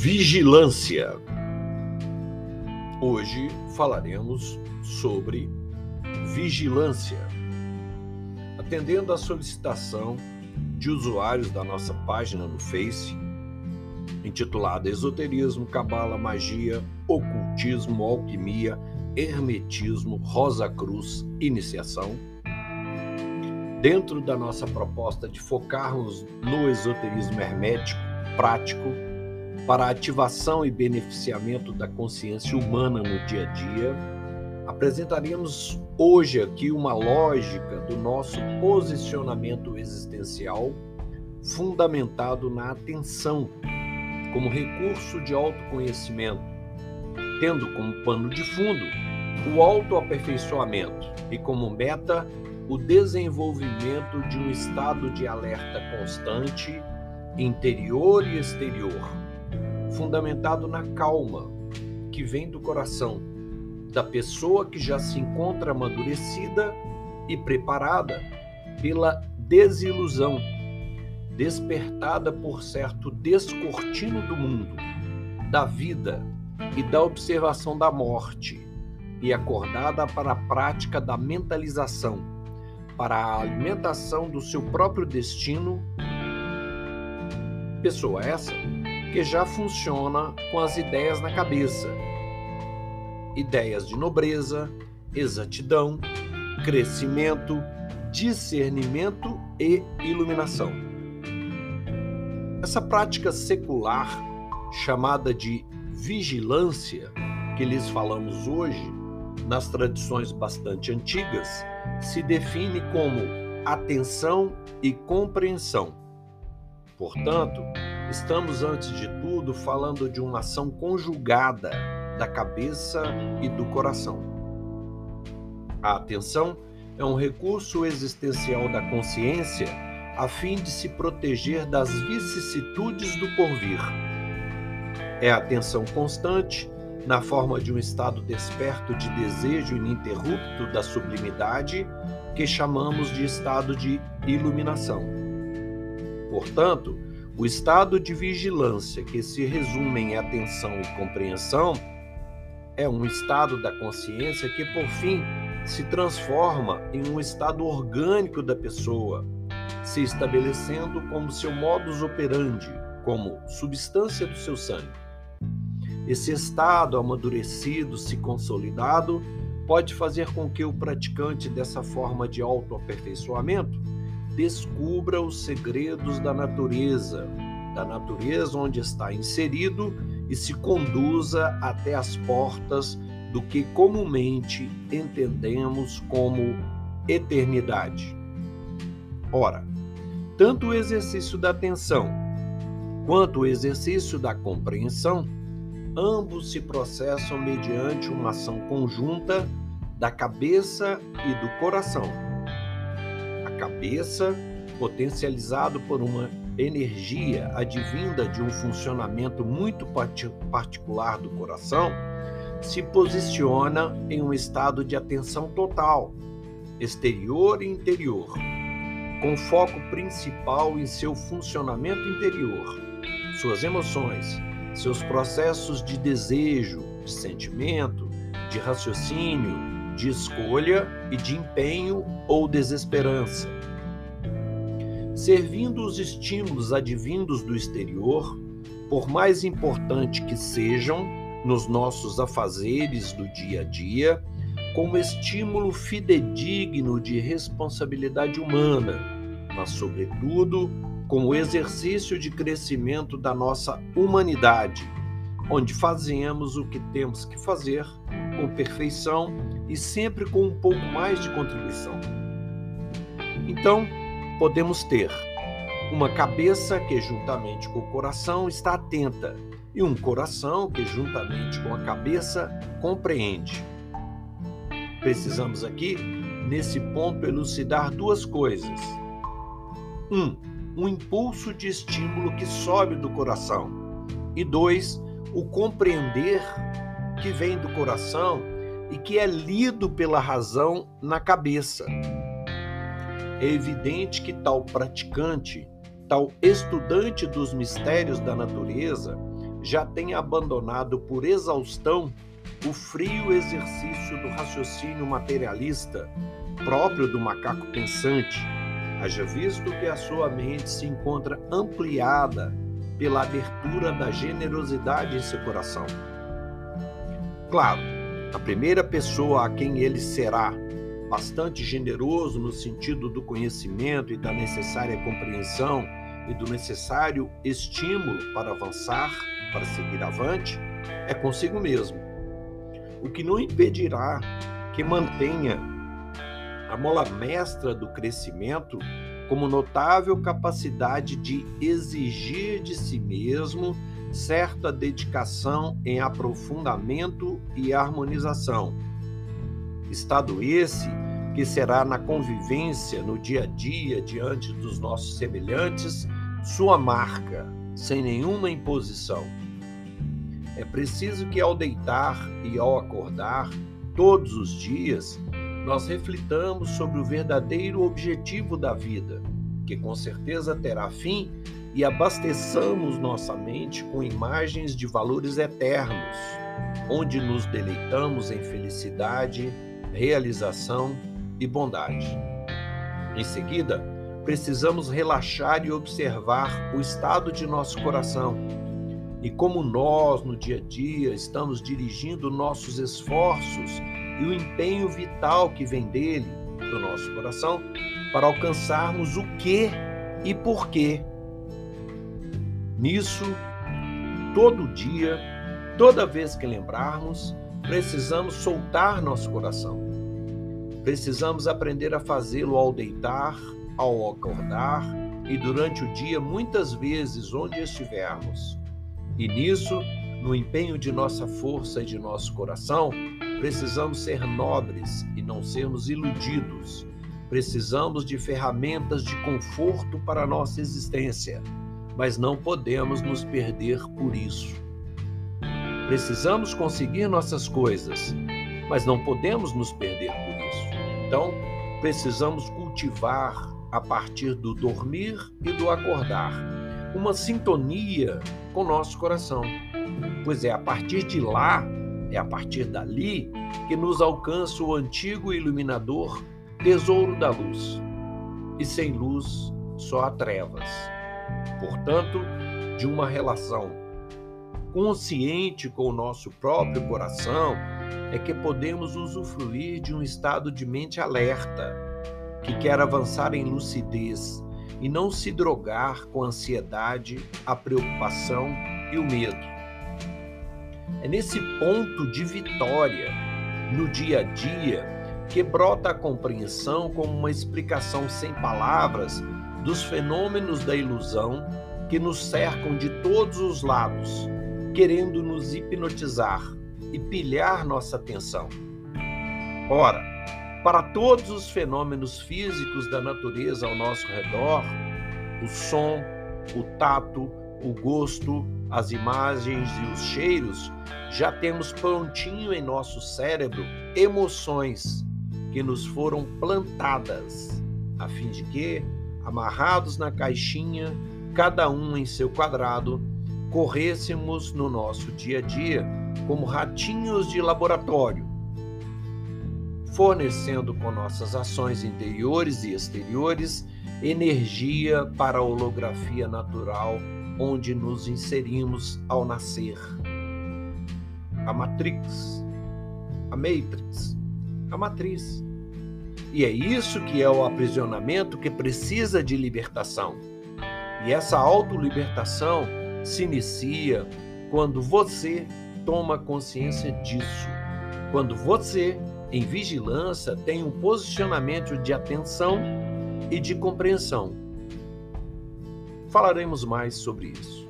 Vigilância. Hoje falaremos sobre vigilância. Atendendo à solicitação de usuários da nossa página no Face, intitulada Esoterismo, Cabala, Magia, Ocultismo, Alquimia, Hermetismo, Rosa Cruz, Iniciação. Dentro da nossa proposta de focarmos no esoterismo hermético, prático, para a ativação e beneficiamento da consciência humana no dia a dia, apresentaremos hoje aqui uma lógica do nosso posicionamento existencial fundamentado na atenção como recurso de autoconhecimento, tendo como pano de fundo o autoaperfeiçoamento e como meta o desenvolvimento de um estado de alerta constante, interior e exterior fundamentado na calma que vem do coração da pessoa que já se encontra amadurecida e preparada pela desilusão, despertada por certo descortino do mundo, da vida e da observação da morte, e acordada para a prática da mentalização, para a alimentação do seu próprio destino. Pessoa essa que já funciona com as ideias na cabeça. Ideias de nobreza, exatidão, crescimento, discernimento e iluminação. Essa prática secular, chamada de vigilância, que lhes falamos hoje, nas tradições bastante antigas, se define como atenção e compreensão. Portanto, Estamos, antes de tudo, falando de uma ação conjugada da cabeça e do coração. A atenção é um recurso existencial da consciência a fim de se proteger das vicissitudes do porvir. É a atenção constante, na forma de um estado desperto de desejo ininterrupto da sublimidade, que chamamos de estado de iluminação. Portanto, o estado de vigilância, que se resume em atenção e compreensão, é um estado da consciência que, por fim, se transforma em um estado orgânico da pessoa, se estabelecendo como seu modus operandi, como substância do seu sangue. Esse estado amadurecido, se consolidado, pode fazer com que o praticante dessa forma de autoaperfeiçoamento descubra os segredos da natureza, da natureza onde está inserido e se conduza até as portas do que comumente entendemos como eternidade. Ora, tanto o exercício da atenção quanto o exercício da compreensão, ambos se processam mediante uma ação conjunta da cabeça e do coração cabeça, potencializado por uma energia advinda de um funcionamento muito particular do coração, se posiciona em um estado de atenção total, exterior e interior, com foco principal em seu funcionamento interior, suas emoções, seus processos de desejo, de sentimento, de raciocínio, de escolha e de empenho ou desesperança. Servindo os estímulos advindos do exterior, por mais importante que sejam nos nossos afazeres do dia a dia, como estímulo fidedigno de responsabilidade humana, mas, sobretudo, como exercício de crescimento da nossa humanidade, onde fazemos o que temos que fazer com perfeição e sempre com um pouco mais de contribuição. Então, podemos ter uma cabeça que, juntamente com o coração, está atenta, e um coração que, juntamente com a cabeça, compreende. Precisamos aqui, nesse ponto, elucidar duas coisas. Um, um impulso de estímulo que sobe do coração. E dois, o compreender que vem do coração e que é lido pela razão na cabeça. É evidente que tal praticante, tal estudante dos mistérios da natureza, já tem abandonado por exaustão o frio exercício do raciocínio materialista próprio do macaco pensante, haja visto que a sua mente se encontra ampliada pela abertura da generosidade em seu coração. Claro, a primeira pessoa a quem ele será bastante generoso no sentido do conhecimento e da necessária compreensão e do necessário estímulo para avançar, para seguir avante, é consigo mesmo. O que não impedirá que mantenha a mola mestra do crescimento como notável capacidade de exigir de si mesmo certa dedicação em aprofundamento e harmonização. Estado esse que será na convivência, no dia a dia, diante dos nossos semelhantes, sua marca, sem nenhuma imposição. É preciso que ao deitar e ao acordar, todos os dias, nós reflitamos sobre o verdadeiro objetivo da vida, que com certeza terá fim, e abasteçamos nossa mente com imagens de valores eternos, onde nos deleitamos em felicidade, realização e bondade. Em seguida, precisamos relaxar e observar o estado de nosso coração e como nós, no dia a dia, estamos dirigindo nossos esforços e o empenho vital que vem dele, do nosso coração, para alcançarmos o que e por quê. Nisso, todo dia, toda vez que lembrarmos, precisamos soltar nosso coração. Precisamos aprender a fazê-lo ao deitar, ao acordar e durante o dia, muitas vezes, onde estivermos. E nisso, no empenho de nossa força e de nosso coração, Precisamos ser nobres e não sermos iludidos. Precisamos de ferramentas de conforto para a nossa existência, mas não podemos nos perder por isso. Precisamos conseguir nossas coisas, mas não podemos nos perder por isso. Então, precisamos cultivar a partir do dormir e do acordar uma sintonia com nosso coração, pois é a partir de lá é a partir dali que nos alcança o antigo iluminador tesouro da luz. E sem luz só há trevas. Portanto, de uma relação consciente com o nosso próprio coração é que podemos usufruir de um estado de mente alerta, que quer avançar em lucidez e não se drogar com a ansiedade, a preocupação e o medo. É nesse ponto de vitória, no dia a dia, que brota a compreensão como uma explicação sem palavras dos fenômenos da ilusão que nos cercam de todos os lados, querendo nos hipnotizar e pilhar nossa atenção. Ora, para todos os fenômenos físicos da natureza ao nosso redor, o som, o tato, o gosto, as imagens e os cheiros, já temos prontinho em nosso cérebro emoções que nos foram plantadas, a fim de que, amarrados na caixinha, cada um em seu quadrado, corrêssemos no nosso dia a dia como ratinhos de laboratório, fornecendo com nossas ações interiores e exteriores energia para a holografia natural onde nos inserimos ao nascer. A Matrix, a Matrix, a matriz. E é isso que é o aprisionamento que precisa de libertação. E essa autolibertação se inicia quando você toma consciência disso. Quando você, em vigilância, tem um posicionamento de atenção e de compreensão Falaremos mais sobre isso.